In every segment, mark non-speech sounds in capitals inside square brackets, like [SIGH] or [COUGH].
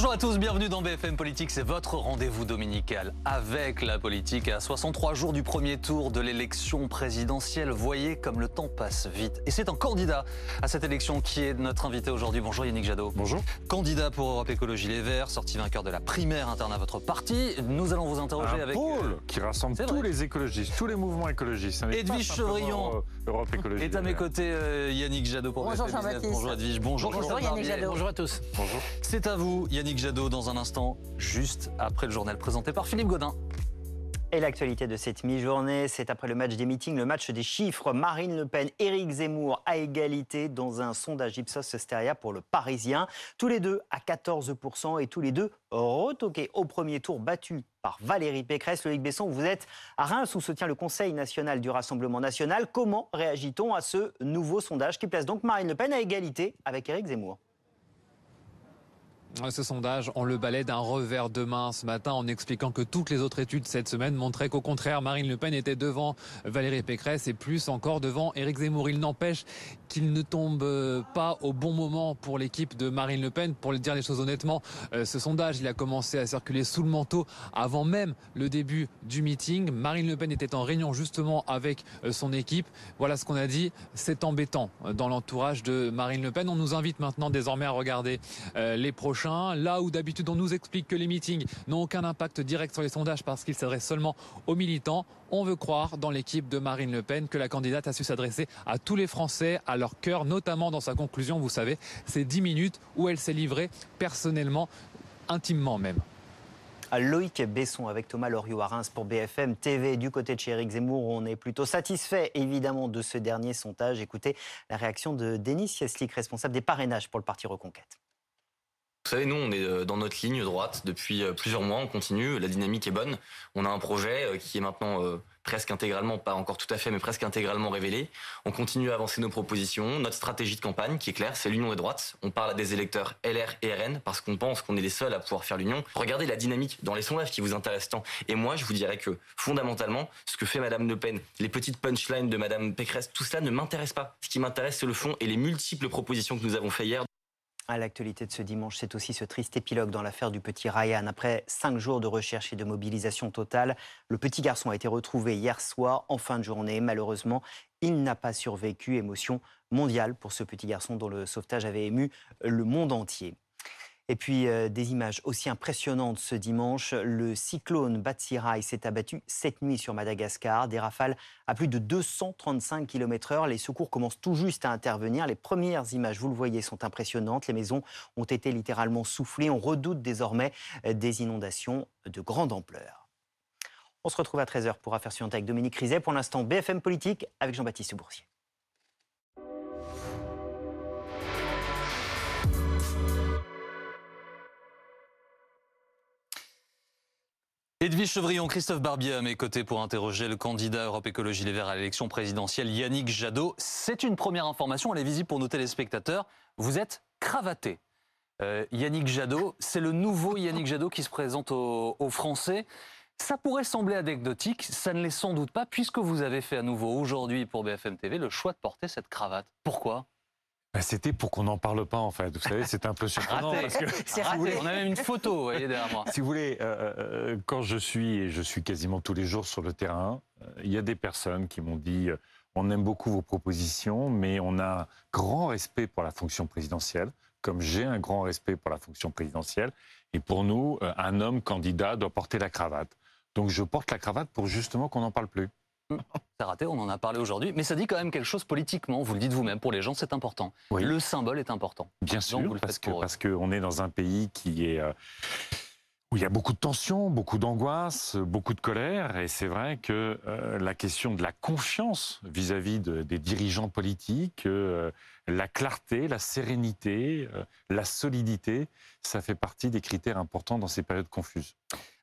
Bonjour à tous, bienvenue dans BFM Politique. C'est votre rendez-vous dominical avec la politique à 63 jours du premier tour de l'élection présidentielle. Voyez comme le temps passe vite. Et c'est un candidat à cette élection qui est notre invité aujourd'hui. Bonjour Yannick Jadot. Bonjour. Candidat pour Europe Écologie Les Verts, sorti vainqueur de la primaire interne à votre parti. Nous allons vous interroger un avec. pôle qui rassemble tous vrai. les écologistes, tous les mouvements écologistes. Edwige Chevrillon. euh, Europe Écologie. est à mes côtés euh, Yannick Jadot pour Bonjour, BFM. Bonjour Edwige. Bonjour, Bonjour, Christophe Yannick. Jadot. Bonjour à tous. Bonjour. C'est à vous Yannick Jadot dans un instant, juste après le journal présenté par Philippe Godin. Et l'actualité de cette mi-journée, c'est après le match des meetings, le match des chiffres. Marine Le Pen, Éric Zemmour à égalité dans un sondage Ipsos Steria pour le Parisien. Tous les deux à 14% et tous les deux retoqués au premier tour, battus par Valérie Pécresse. Loïc Besson, vous êtes à Reims où se tient le Conseil national du Rassemblement national. Comment réagit-on à ce nouveau sondage qui place donc Marine Le Pen à égalité avec Éric Zemmour? Ce sondage, on le balait d'un revers de main ce matin en expliquant que toutes les autres études cette semaine montraient qu'au contraire, Marine Le Pen était devant Valérie Pécresse et plus encore devant Éric Zemmour. Il n'empêche qu'il ne tombe euh, pas au bon moment pour l'équipe de Marine Le Pen. Pour dire les choses honnêtement, euh, ce sondage, il a commencé à circuler sous le manteau avant même le début du meeting. Marine Le Pen était en réunion justement avec euh, son équipe. Voilà ce qu'on a dit. C'est embêtant dans l'entourage de Marine Le Pen. On nous invite maintenant désormais à regarder les prochains. Là où d'habitude on nous explique que les meetings n'ont aucun impact direct sur les sondages parce qu'ils s'adressent seulement aux militants, on veut croire dans l'équipe de Marine Le Pen que la candidate a su s'adresser à tous les Français, à leur cœur, notamment dans sa conclusion, vous savez, ces 10 minutes où elle s'est livrée personnellement, intimement même. Loïc Besson avec Thomas Loriot à Reims pour BFM TV. Du côté de chez Zemmour, on est plutôt satisfait évidemment de ce dernier sondage. Écoutez la réaction de Denis Sieslik, responsable des parrainages pour le parti Reconquête. Vous savez, nous, on est euh, dans notre ligne droite depuis euh, plusieurs mois, on continue, la dynamique est bonne. On a un projet euh, qui est maintenant presque intégralement, pas encore tout à fait, mais presque intégralement révélé. On continue à avancer nos propositions, notre stratégie de campagne qui est claire, c'est l'union des droites. On parle à des électeurs LR et RN parce qu'on pense qu'on est les seuls à pouvoir faire l'union. Regardez la dynamique dans les sondages qui vous intéressent tant. Et moi, je vous dirais que fondamentalement, ce que fait Madame Le Pen, les petites punchlines de Madame Pécresse, tout cela ne m'intéresse pas. Ce qui m'intéresse, c'est le fond et les multiples propositions que nous avons fait hier. À l'actualité de ce dimanche, c'est aussi ce triste épilogue dans l'affaire du petit Ryan. Après cinq jours de recherche et de mobilisation totale, le petit garçon a été retrouvé hier soir en fin de journée. Malheureusement, il n'a pas survécu. Émotion mondiale pour ce petit garçon dont le sauvetage avait ému le monde entier. Et puis euh, des images aussi impressionnantes ce dimanche. Le cyclone Batsirai s'est abattu cette nuit sur Madagascar. Des rafales à plus de 235 km/h. Les secours commencent tout juste à intervenir. Les premières images, vous le voyez, sont impressionnantes. Les maisons ont été littéralement soufflées. On redoute désormais euh, des inondations de grande ampleur. On se retrouve à 13h pour Affaires suivantes avec Dominique Rizet. Pour l'instant, BFM Politique avec Jean-Baptiste Boursier. Edwige Chevrillon, Christophe Barbier à mes côtés pour interroger le candidat Europe Écologie Les Verts à l'élection présidentielle Yannick Jadot. C'est une première information, elle est visible pour nos téléspectateurs. Vous êtes cravaté. Euh, Yannick Jadot, c'est le nouveau Yannick Jadot qui se présente aux, aux Français. Ça pourrait sembler anecdotique, ça ne l'est sans doute pas, puisque vous avez fait à nouveau aujourd'hui pour BFM TV le choix de porter cette cravate. Pourquoi? Bah, C'était pour qu'on n'en parle pas, en fait. Vous savez, c'est un peu [LAUGHS] surprenant. Raté. parce que, [LAUGHS] C'est Ah, On a même une photo, vous voyez, derrière moi. si vous voulez, euh, euh, quand je suis, et je suis quasiment tous les jours sur le terrain, euh, il y a des personnes qui m'ont dit euh, on aime beaucoup vos propositions, mais on a un grand respect pour la fonction présidentielle, comme j'ai un grand respect pour la fonction présidentielle. Et pour nous, euh, un homme candidat doit porter la cravate. Donc je porte la cravate pour justement qu'on n'en parle plus. [LAUGHS] C'est raté, on en a parlé aujourd'hui, mais ça dit quand même quelque chose politiquement, vous le dites vous-même, pour les gens c'est important. Oui. Le symbole est important. Bien sûr, vous le parce que parce qu'on est dans un pays qui est euh, où il y a beaucoup de tensions, beaucoup d'angoisse, beaucoup de colère, et c'est vrai que euh, la question de la confiance vis-à-vis de- des dirigeants politiques, euh, la clarté, la sérénité, la solidité, ça fait partie des critères importants dans ces périodes confuses.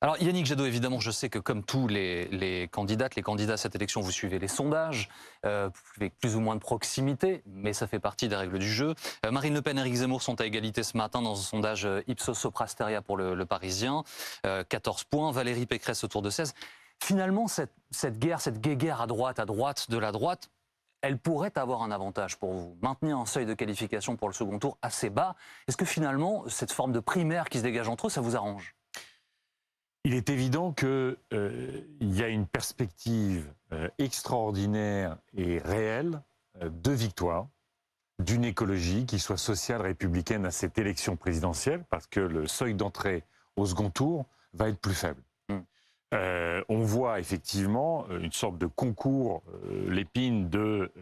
Alors Yannick Jadot, évidemment, je sais que comme tous les, les candidats à cette élection, vous suivez les sondages, euh, avec plus ou moins de proximité, mais ça fait partie des règles du jeu. Euh, Marine Le Pen et Éric Zemmour sont à égalité ce matin dans un sondage euh, Ipsos Soprasteria pour le, Parisien, Euh, 14 points, Valérie Pécresse autour de 16. Finalement, cette, cette guerre, cette guéguerre à droite, à droite de la droite, elle pourrait avoir un avantage pour vous. Maintenir un seuil de qualification pour le second tour assez bas, est-ce que finalement, cette forme de primaire qui se dégage entre eux, ça vous arrange? Il est évident qu'il euh, y a une perspective euh, extraordinaire et réelle euh, de victoire d'une écologie qui soit sociale républicaine à cette élection présidentielle, parce que le seuil d'entrée au second tour va être plus faible. Mm. on voit effectivement une sorte de concours, l'épine de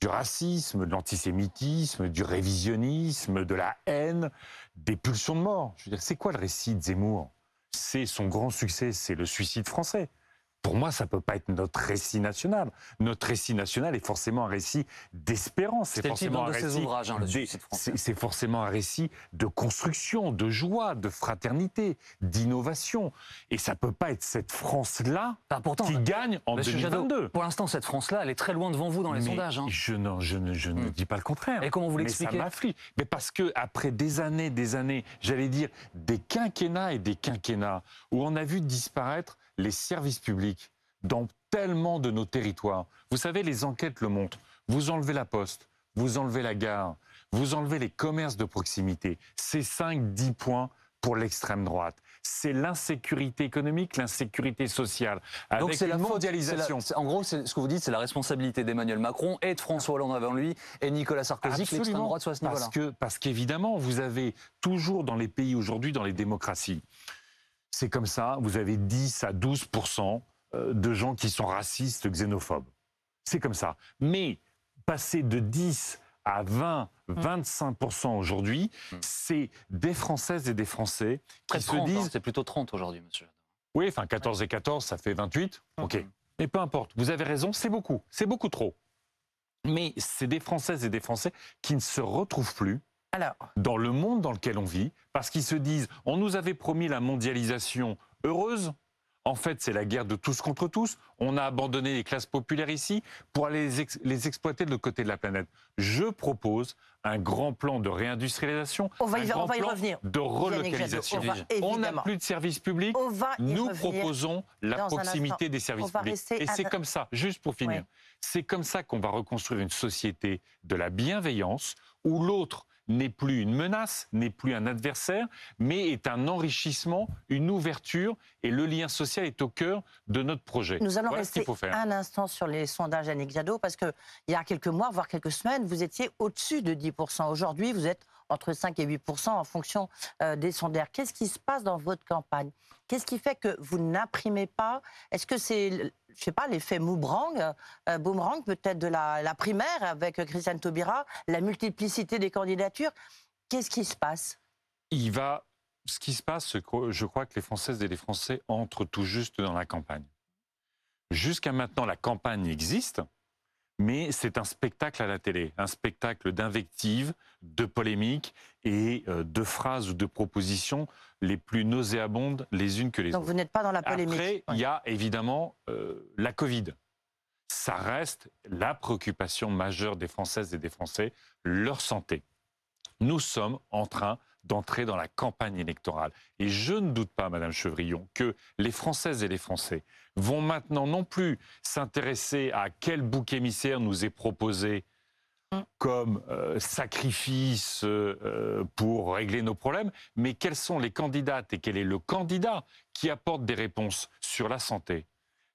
du racisme, de l'antisémitisme, du révisionnisme, de la haine, des pulsions de mort. Je veux dire, c'est quoi le récit de Zemmour? C'est son grand succès, c'est le suicide français. Pour moi, ça ne peut pas être notre récit national. Notre récit national est forcément un récit d'espérance. C'est forcément un récit. Ouvrages, hein, c'est forcément un récit de construction, de joie, de fraternité, d'innovation. Et ça ne peut pas être cette France-là qui gagne en 2022. pour l'instant, cette France-là, elle est très loin devant vous dans les sondages. Hein. Je, non, je, ne, je ne hmm. dis pas le contraire. Et comment vous l'expliquez Mais ça m'afflige. Mais parce que après des années, des années, j'allais dire des quinquennats et des quinquennats où on a vu disparaître les services publics dans tellement de nos territoires. Vous savez, les enquêtes le montrent. Vous enlevez la poste, vous enlevez la gare, vous enlevez les commerces de proximité. C'est 5-10 points pour l'extrême droite. C'est l'insécurité économique, l'insécurité sociale. Avec Donc c'est la mondialisation. en gros, ce que vous dites, c'est la responsabilité d'Emmanuel Macron et de François Hollande avant lui et Nicolas Sarkozy que l'extrême droite soit à ce niveau-là. Parce qu'évidemment, vous avez toujours dans les pays aujourd'hui, dans les démocraties, c'est comme ça, vous avez 10 à 12% euh, de gens qui sont racistes, xénophobes. C'est comme ça. Mais passer de 10 à 20, 25% aujourd'hui, hmm. c'est des Françaises et des Français qui se disent. Hein, c'est plutôt 30 aujourd'hui, monsieur. Oui, enfin 14 et 14, ça fait 28. Hmm. OK. Mais peu importe, vous avez raison, c'est beaucoup. C'est beaucoup trop. Mais c'est des Françaises et des Français qui ne se retrouvent plus dans le monde dans lequel on vit, parce qu'ils se disent, on nous avait promis la mondialisation heureuse, en fait, c'est la guerre de tous contre tous. On a abandonné les classes populaires ici pour aller les, exploiter de l'autre côté de la planète. Je propose un grand plan de réindustrialisation, on va y, un grand plan revenir. de relocalisation. On n'a plus de services publics. Nous proposons la proximité des services publics. Et c'est comme ça, juste pour finir, c'est comme ça qu'on va reconstruire une société de la bienveillance où l'autre n'est plus une menace, n'est plus un adversaire, mais est un enrichissement, une ouverture, et le lien social est au cœur de notre projet. Nous allons rester un instant sur les sondages Annick Jadot, parce qu'il y a quelques mois, voire quelques semaines, vous étiez au-dessus de 10%. Aujourd'hui, vous êtes entre 5 et 8 en fonction euh, des sondages. Qu'est-ce qui se passe dans votre campagne? Qu'est-ce qui fait que vous n'imprimez pas? Est-ce que c'est je sais pas, l'effet boomerang, euh, boomerang peut-être de la, primaire avec Christiane Taubira, la multiplicité des candidatures? Qu'est-ce qui se passe? Il va, ce qui se passe, je crois que les Françaises et les Français entrent tout juste dans la campagne. Jusqu'à maintenant, la campagne existe, mais c'est un spectacle à la télé, un spectacle d'invectives, de polémiques et euh, de phrases ou de propositions les plus nauséabondes les unes que les autres. Donc vous n'êtes pas dans la polémique. Après, il y a évidemment euh, la Covid. Ça reste la préoccupation majeure des Françaises et des Français, leur santé. Nous sommes en train d'entrer dans la campagne électorale. Et je ne doute pas, Madame Chevrillon, que les Françaises et les Français vont maintenant non plus s'intéresser à quel bouc émissaire nous est proposé comme euh, sacrifice euh, pour régler nos problèmes, mais quelles sont les candidates et quel est le candidat qui apporte des réponses sur la santé,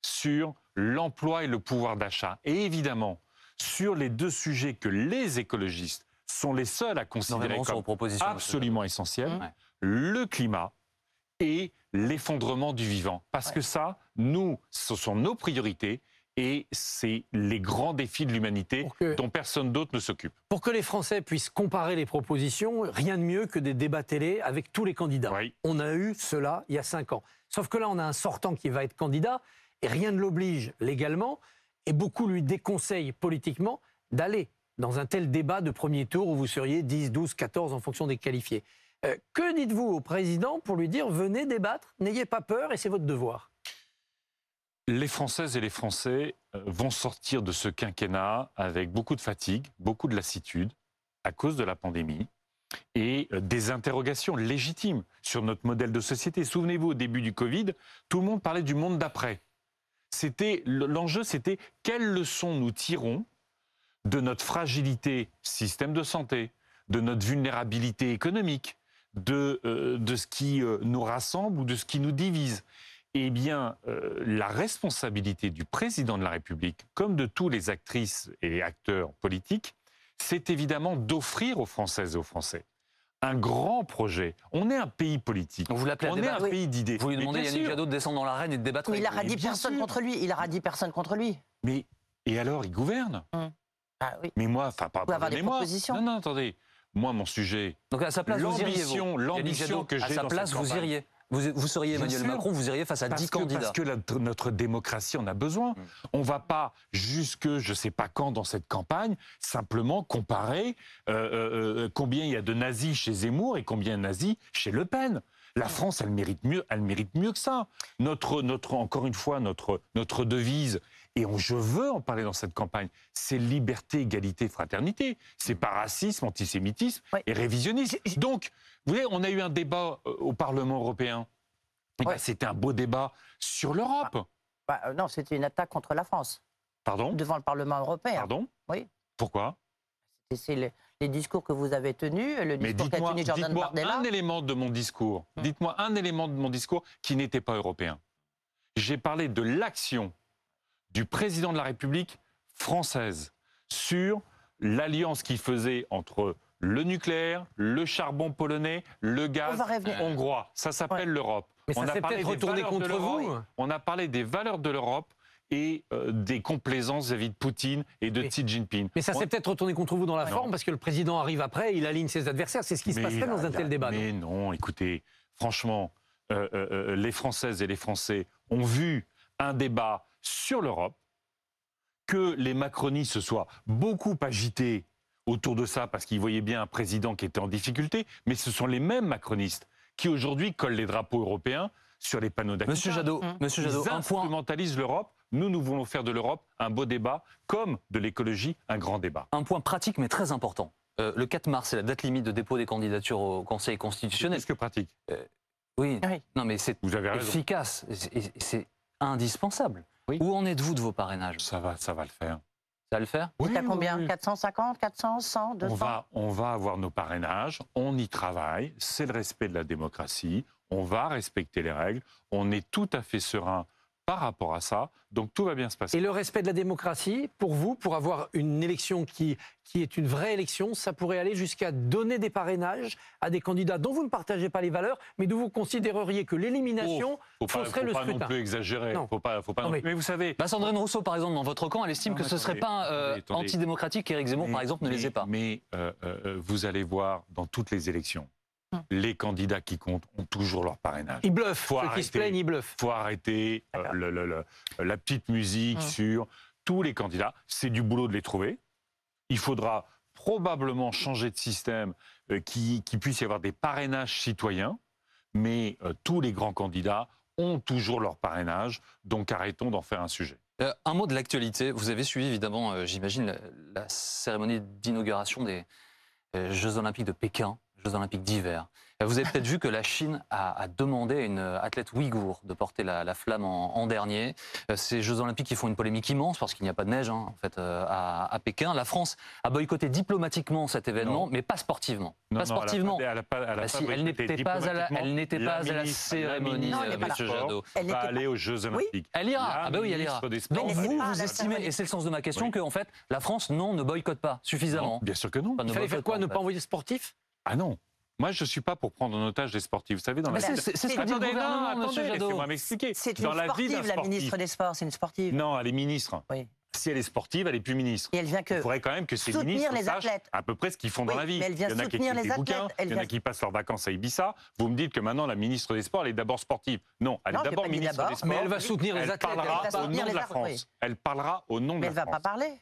sur l'emploi et le pouvoir d'achat, et évidemment sur les deux sujets que les écologistes sont les seuls à considérer comme absolument essentiels, mmh. le climat et l'effondrement du vivant. Parce que ça, nous, ce sont nos priorités et c'est les grands défis de l'humanité dont personne d'autre ne s'occupe. Pour que les Français puissent comparer les propositions, rien de mieux que des débats télé avec tous les candidats. On a eu cela il y a cinq ans. Sauf que là, on a un sortant qui va être candidat et rien ne l'oblige légalement et beaucoup lui déconseillent politiquement d'aller dans un tel débat de premier tour où vous seriez 10, 12, 14 en fonction des qualifiés. Euh, que dites-vous au président pour lui dire venez débattre, n'ayez pas peur et c'est votre devoir? Les Françaises et les Français euh, vont sortir de ce quinquennat avec beaucoup de fatigue, beaucoup de lassitude à cause de la pandémie et euh, des interrogations légitimes sur notre modèle de société. Souvenez-vous, au début du Covid, tout le monde parlait du monde d'après. C'était l'enjeu, c'était quelles leçons nous tirons de notre fragilité système de santé, de notre vulnérabilité économique, de, euh, de ce qui nous rassemble ou de ce qui nous divise. Eh bien, euh, la responsabilité du président de la République, comme de tous les actrices et acteurs politiques, c'est évidemment d'offrir aux Françaises et aux Français un grand projet. On est un pays politique. Vous l'appelez On est un pays d'idées. Vous lui demandez bien Yannick. Jadot de descendre dans l'arène et de débattre Mais il a radie personne sûr. contre lui. Il a radie personne contre lui. Mais et alors, il gouverne Ah oui. Mais moi, enfin, pas propositions. Non, non, attendez. Moi, mon sujet, Donc à sa place, vous iriez. L'ambition- que À j'ai sa dans place, cette vous campagne. iriez. Vous, vous seriez Emmanuel sûr. Macron, vous iriez face à 10 parce que, candidats. parce que la- notre démocratie en a besoin. On va pas jusque je sais pas quand dans cette campagne simplement comparer euh, euh, euh, combien il y a de nazis chez Zemmour et combien de nazis chez Le Pen. La France, elle mérite mieux, elle mérite mieux que ça. Notre, notre, encore une fois, notre, notre devise, et on- je veux en parler dans cette campagne, c'est liberté, égalité, fraternité. C'est pas racisme, antisémitisme Ouais. et révisionnisme. Donc, vous voyez, on a eu un débat euh, au Parlement européen. Eh. C'était un beau débat sur l'Europe. Bah, euh, non, c'était une attaque contre la France Pardon? Devant le Parlement européen. Pardon? Oui. Pourquoi? C'est le- les discours que vous avez tenus, le Mais discours qu'a dites-moi tenu Jordan dites-moi Bardella. un élément de mon discours. Hmm. Dites-moi un élément de mon discours qui n'était pas européen. J'ai parlé de l'action du président de la République française sur l'alliance qu'il faisait entre le nucléaire, le charbon polonais, le gaz hongrois. Ça s'appelle l'Europe. Mais ça On a s'est parlé peut-être des retourné valeurs de contre l'Europe. vous. On a parlé des valeurs de l'Europe et euh, des complaisances vis-à-vis de Poutine et de Mais- Xi Jinping. Mais ça On- s'est peut-être retourné contre vous dans la Non. forme parce que le président arrive après, il aligne ses adversaires. C'est ce qui se Mais passerait dans un tel débat. non? Mais non, écoutez, franchement, euh, euh, euh, les Françaises et les Français ont vu un débat sur l'Europe, que les macronistes se soient beaucoup agités autour de ça parce qu'ils voyaient bien un président qui était en difficulté, mais ce sont les mêmes macronistes qui aujourd'hui collent les drapeaux européens sur les panneaux d'affichage. Monsieur Jadot, Hum. Monsieur Ils Jadot, un point. instrumentalisent l'Europe. Nous, nous voulons faire de l'Europe un beau débat, comme de l'écologie un grand débat. Un point pratique mais très important. Euh, le 4 mars, c'est la date limite de dépôt des candidatures au Conseil constitutionnel. Plus que pratique. Oui. Oui. Non, mais c'est efficace. c'est indispensable. Oui. Où en êtes-vous de vos parrainages? Ça va, ça va le faire. Ça va le faire? Oui, combien? oui, oui. 450, 400, 100, 200 On va, on va avoir nos parrainages, on y travaille, c'est le respect de la démocratie, on va respecter les règles, on est tout à fait serein par rapport à ça, donc tout va bien se passer. Et le respect de la démocratie, pour vous, pour avoir une élection qui, qui est une vraie élection, ça pourrait aller jusqu'à donner des parrainages à des candidats dont vous ne partagez pas les valeurs, mais d'où vous considéreriez que l'élimination faut pas, fausserait faut le pas non scrutin. plus exagérer. Non. Faut pas, faut pas Non, non mais- vous savez, bah, Sandrine Rousseau, par exemple, dans votre camp, elle estime Non, que ce serait attendez, pas euh, antidémocratique qu'Éric Zemmour, par exemple, ne les ait pas. Mais euh, euh, vous allez voir dans toutes les élections. Les candidats qui comptent ont toujours leur parrainage. Ils bluffent. Faut Ceux qui se arrêter. plaignent, ils bluffent. faut arrêter euh, D'accord. le- le- le- la petite musique Hum. sur tous les candidats. C'est du boulot de les trouver. Il faudra probablement changer de système, euh, qui, qui puisse y avoir des parrainages citoyens, mais euh, tous les grands candidats ont toujours leur parrainage, donc arrêtons d'en faire un sujet. Euh, un mot de l'actualité. Vous avez suivi évidemment, euh, j'imagine, la, la cérémonie d'inauguration des euh, Jeux Olympiques de Pékin, Jeux Olympiques d'hiver. Euh, Vous avez peut-être vu que la Chine a, a demandé à une athlète ouïghour de porter la, la flamme en, en dernier. Euh, Ces Jeux Olympiques qui font une polémique immense parce qu'il n'y a pas de neige hein, en fait euh, à, à Pékin. La France a boycotté diplomatiquement cet événement, Non. mais pas sportivement. Non, pas non, sportivement. Elle Bah n'était pas à la, elle n'était pas à la cérémonie, euh. Monsieur Jadot. Elle va aller aux Jeux Olympiques. Elle ira. La Ah bah oui, elle ira. Donc vous, à vous estimez, et c'est le sens de ma question, Oui. que en fait, la France, non, ne boycotte pas suffisamment. Non, bien sûr que non. Enfin, ne Il fallait faire quoi pas, Ne pas envoyer de sportifs? Ah non. Moi, je ne suis pas pour prendre en otage les sportifs. Vous savez, dans Mais la c'est c'est- c'est ce Attendez, non, attendez, laissez-moi m'expliquer. C'est une Dans la vie sportive, la ministre des Sports, c'est une sportive. Non, elle est ministre. Oui. Si elle est sportive, elle est plus ministre. Et elle vient Il faudrait quand même que ces soutenir ministres les sachent athlètes. à peu près ce qu'ils font dans la vie. mais elle vient il y en a qui soutenir écrivent les des bouquins, athlètes, elle il y en a vient- qui passent leurs vacances à Ibiza. Vous me dites que maintenant la ministre des Sports, elle est d'abord sportive. Non, elle Non, est d'abord ministre des Sports. Mais elle va soutenir les athlètes. parlera elle va au nom de la. France. Elle parlera au nom de Mais la elle va France. pas parler.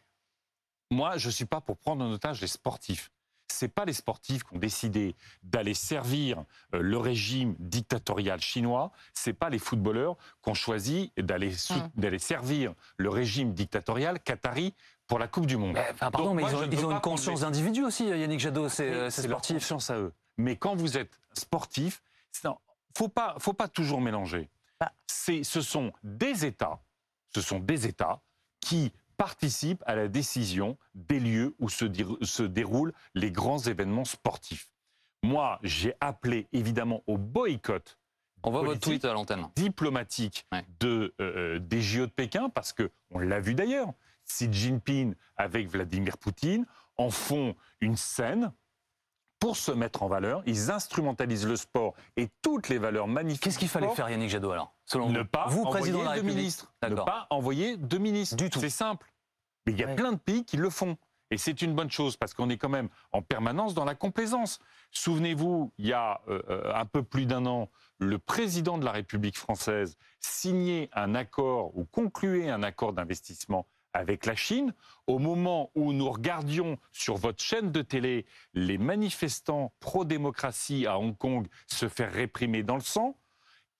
Moi, je ne suis pas pour prendre en otage les sportifs. Ce pas les sportifs qui ont décidé d'aller servir euh, le régime dictatorial chinois. Ce pas les footballeurs qui ont choisi d'aller Hmm. d'aller servir le régime dictatorial qatari pour la Coupe du Monde. Pardon, Donc, mais moi, ils ont, ils une conscience d'individu aussi, Yannick Jadot, c'est euh, c'est c'est leur sportif. conscience à eux. Mais quand vous êtes sportif, il faut pas, faut pas toujours mélanger. Bah. C'est, ce sont des États, ce sont des États qui participe à la décision des lieux où se, se déroulent les grands événements sportifs. Moi, j'ai appelé évidemment au boycott on voit votre tweet à l'antenne. Diplomatique de, euh, des JO de Pékin, parce que on l'a vu d'ailleurs. Xi Jinping avec Vladimir Poutine en font une scène pour se mettre en valeur. Ils instrumentalisent le sport et toutes les valeurs magnifiques. Qu'est-ce qu'il fallait faire, Yannick Jadot, alors selon Ne pas vous, président de la République, ministres. Ne pas envoyer deux ministres. Du tout. C'est simple. Mais il y a plein de pays qui le font. Et c'est une bonne chose parce qu'on est quand même en permanence dans la complaisance. Souvenez-vous, il y a euh, euh, un peu plus d'un an, le président de la République française signait un accord ou concluait un accord d'investissement avec la Chine, au moment où nous regardions sur votre chaîne de télé les manifestants pro-démocratie à Hong Kong se faire réprimer dans le sang,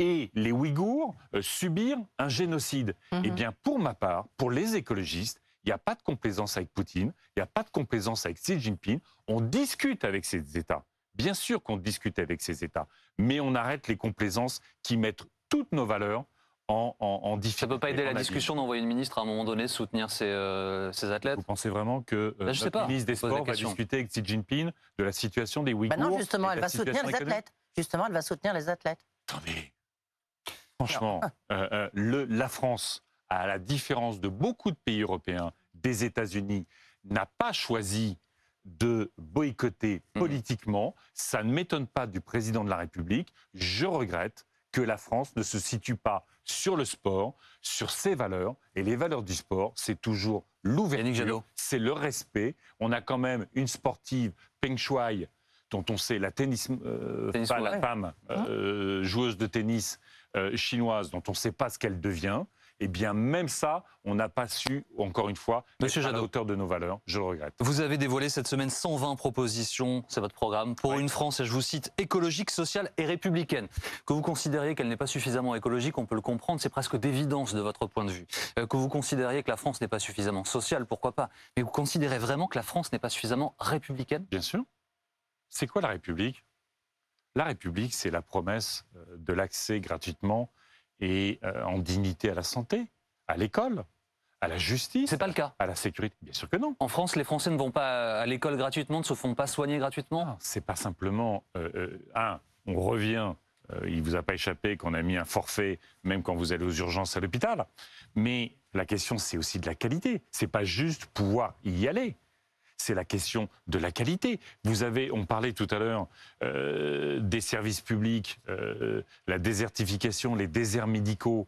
et les Ouïghours euh, subir un génocide. Mhm. Eh bien, pour ma part, pour les écologistes, il n'y a pas de complaisance avec Poutine, il n'y a pas de complaisance avec Xi Jinping. On discute avec ces États. Bien sûr qu'on discute avec ces États, mais on arrête les complaisances qui mettent toutes nos valeurs en, en, difficulté. Ça ne peut pas aider la discussion d'envoyer une ministre à un moment donné soutenir ses, euh, athlètes Vous pensez vraiment que euh, le ministre des Sports va discuter avec Xi Jinping de la situation des Ouïghours bah Non, justement, elle va soutenir les athlètes. Justement, elle va soutenir les athlètes. Attendez. Franchement, [LAUGHS] euh, le, la France, à la différence de beaucoup de pays européens, des États-Unis, n'a pas choisi de boycotter mmh. politiquement. Ça ne m'étonne pas du président de la République. Je regrette que la France ne se situe pas sur le sport, sur ses valeurs. Et les valeurs du sport, c'est toujours l'ouverture, c'est le respect. On a quand même une sportive, Peng Shuai, dont on sait la tennis, euh, la femme hein euh, joueuse de tennis euh, chinoise, dont on ne sait pas ce qu'elle devient eh bien même ça, on n'a pas su, encore une fois, Monsieur à la hauteur de nos valeurs. Je le regrette. Vous avez dévoilé cette semaine 120 propositions, c'est votre programme, pour une France, et je vous cite, écologique, sociale et républicaine. Que vous considériez qu'elle n'est pas suffisamment écologique, on peut le comprendre, c'est presque d'évidence de votre point de vue. Euh, que vous considériez que la France n'est pas suffisamment sociale, pourquoi pas Mais vous considérez vraiment que la France n'est pas suffisamment républicaine? Bien sûr. C'est quoi la République? La République, c'est la promesse euh, de l'accès gratuitement et euh, en dignité à la santé, à l'école, à la justice. C'est pas le cas. À la sécurité. Bien sûr que non. En France, les Français ne vont pas à l'école gratuitement, ne se font pas soigner gratuitement? C'est pas simplement euh, euh, un. On revient. il vous a pas échappé qu'on a mis un forfait même quand vous allez aux urgences à l'hôpital. Mais la question, c'est aussi de la qualité. C'est pas juste pouvoir y aller c'est la question de la qualité. Vous avez, on parlait tout à l'heure euh, des services publics, euh, la désertification, les déserts médicaux.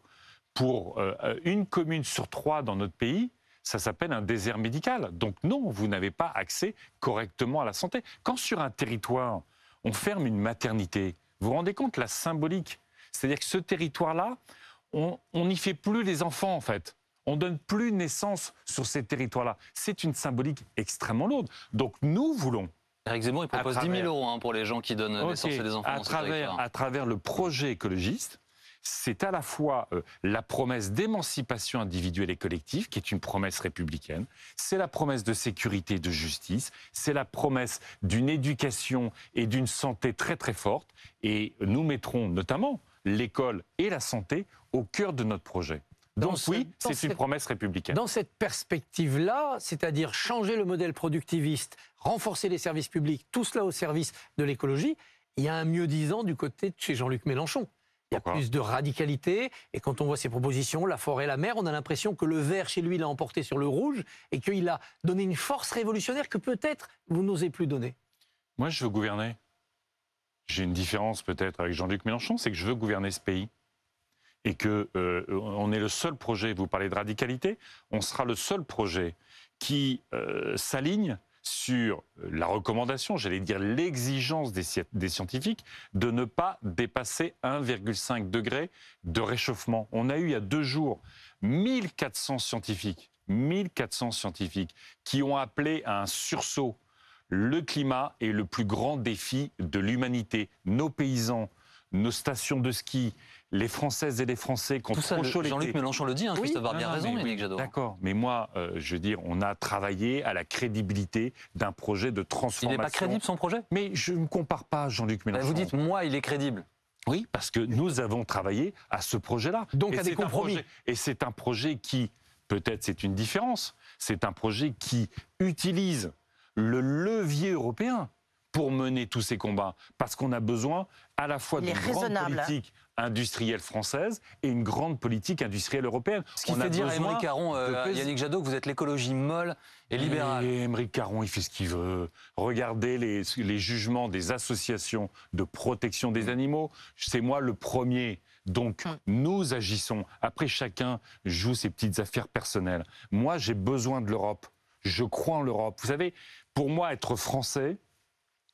Pour euh, une commune sur trois dans notre pays, ça s'appelle un désert médical. Donc non, vous n'avez pas accès correctement à la santé. Quand sur un territoire, on ferme une maternité, vous vous rendez compte la symbolique? C'est-à-dire que ce territoire-là, on n'y fait plus les enfants en fait. On donne plus naissance sur ces territoires-là. C'est une symbolique extrêmement lourde. Donc nous voulons Eric Zemmour, il propose 10 000 euros hein, pour les gens qui donnent naissance à des enfants. À travers, à travers le projet écologiste, c'est à la fois euh, la promesse d'émancipation individuelle et collective, qui est une promesse républicaine, c'est la promesse de sécurité et de justice, c'est la promesse d'une éducation et d'une santé très très forte, et nous mettrons notamment l'école et la santé au cœur de notre projet. Donc oui, c'est une promesse républicaine. Dans cette perspective-là, c'est-à-dire changer le modèle productiviste, renforcer les services publics, tout cela au service de l'écologie, il y a un mieux-disant du côté de chez Jean-Luc Mélenchon. Il y a plus de radicalité, et quand on voit ses propositions, la forêt, la mer, on a l'impression que le vert chez lui l'a emporté sur le rouge, et qu'il a donné une force révolutionnaire que peut-être vous n'osez plus donner. Moi, je veux gouverner. J'ai une différence peut-être avec Jean-Luc Mélenchon, c'est que je veux gouverner ce pays et que euh, on est le seul projet, vous parlez de radicalité, on sera le seul projet qui euh, s'aligne sur la recommandation, j'allais dire l'exigence des, scientifiques, de ne pas dépasser 1,5 degré de réchauffement. On a eu il y a deux jours 1400 scientifiques, 1400 scientifiques qui ont appelé à un sursaut. Le climat est le plus grand défi de l'humanité. Nos paysans, nos stations de ski, les Françaises et les Français qui ont trop chaud Jean-Luc Mélenchon le dit, hein, Christophe a bien raison, Yannick Jadot. D'accord, mais moi, euh, je veux dire, on a travaillé à la crédibilité d'un projet de transformation. Il n'est pas crédible son projet? Mais je ne compare pas Jean-Luc Mélenchon. vous dites, moi, il est crédible. Oui, parce que nous avons travaillé à ce projet-là. Donc à des compromis. et c'est un projet qui, peut-être c'est une différence, C'est un projet qui utilise le levier européen pour mener tous ces combats, parce qu'on a besoin à la fois d'une grande politique industrielle française et une grande politique industrielle européenne. Ce qui fait dire à Émeric Caron, euh, Yannick Jadot, que vous êtes l'écologie molle et libérale. Et Émeric Caron, il fait ce qu'il veut. Regardez les, les jugements des associations de protection des animaux. C'est moi le premier. Donc, hum. nous agissons. Après, chacun joue ses petites affaires personnelles. Moi, j'ai besoin de l'Europe. Je crois en l'Europe. Vous savez, pour moi, être français,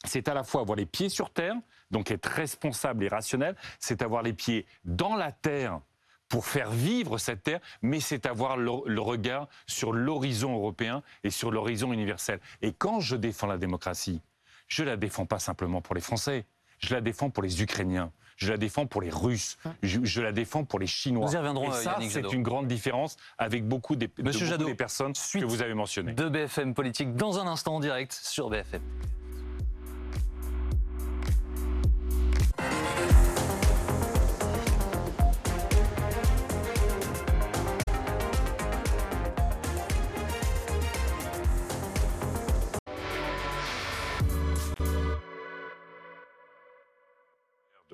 c'est à la fois avoir les pieds sur terre, donc être responsable et rationnel, c'est avoir les pieds dans la terre pour faire vivre cette terre, mais c'est avoir le, regard sur l'horizon européen et sur l'horizon universel. Et quand je défends la démocratie, je la défends pas simplement pour les Français, je la défends pour les Ukrainiens, je la défends pour les Russes, je, la défends pour les Chinois. Nous y reviendrons, et ça, c'est une grande différence avec beaucoup des, de des personnes que vous avez mentionnées. De BFM Politique dans un instant en direct sur BFM.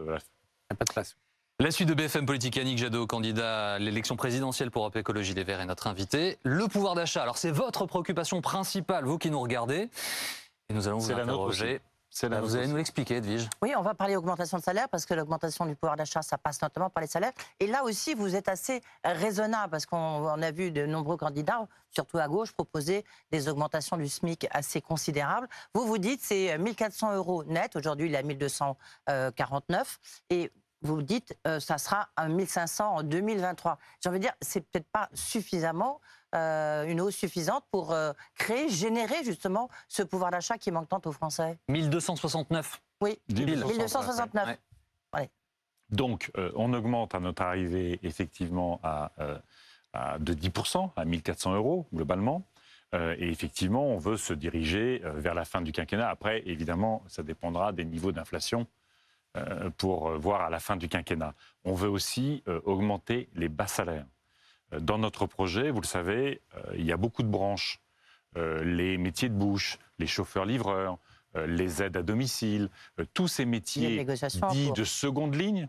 Pas de place. La suite de BFM Politique, Yannick Jadot, candidat à l'élection présidentielle pour Europe Écologie Les Verts, est notre invité. Le pouvoir d'achat, alors c'est votre préoccupation principale, vous qui nous regardez. Et nous allons vous interroger vous allez nous l'expliquer, Edwige. Oui, on va parler augmentation de salaire parce que l'augmentation du pouvoir d'achat, ça passe notamment par les salaires. Et là aussi, vous êtes assez raisonnable parce qu'on a vu de nombreux candidats, surtout à gauche, proposer des augmentations du SMIC assez considérables. Vous vous dites c'est 1400 euros net. Aujourd'hui, il est à 1249. Et vous dites euh, ça sera à 1500 en 2023. J'ai envie de dire, c'est peut-être pas suffisamment euh, une hausse suffisante pour euh, créer, générer justement ce pouvoir d'achat qui manque tant aux Français 1269 Oui, 1269. Donc, euh, on augmente à notre arrivée effectivement à, de 10%, à 1400 euros globalement. et effectivement, on veut se diriger vers la fin du quinquennat. Après, évidemment, ça dépendra des niveaux d'inflation pour voir à la fin du quinquennat. On veut aussi augmenter les bas salaires. Euh, dans notre projet, vous le savez, euh, il y a beaucoup de branches. Euh, les métiers de bouche, les chauffeurs-livreurs, les aides à domicile, tous ces métiers dits de seconde ligne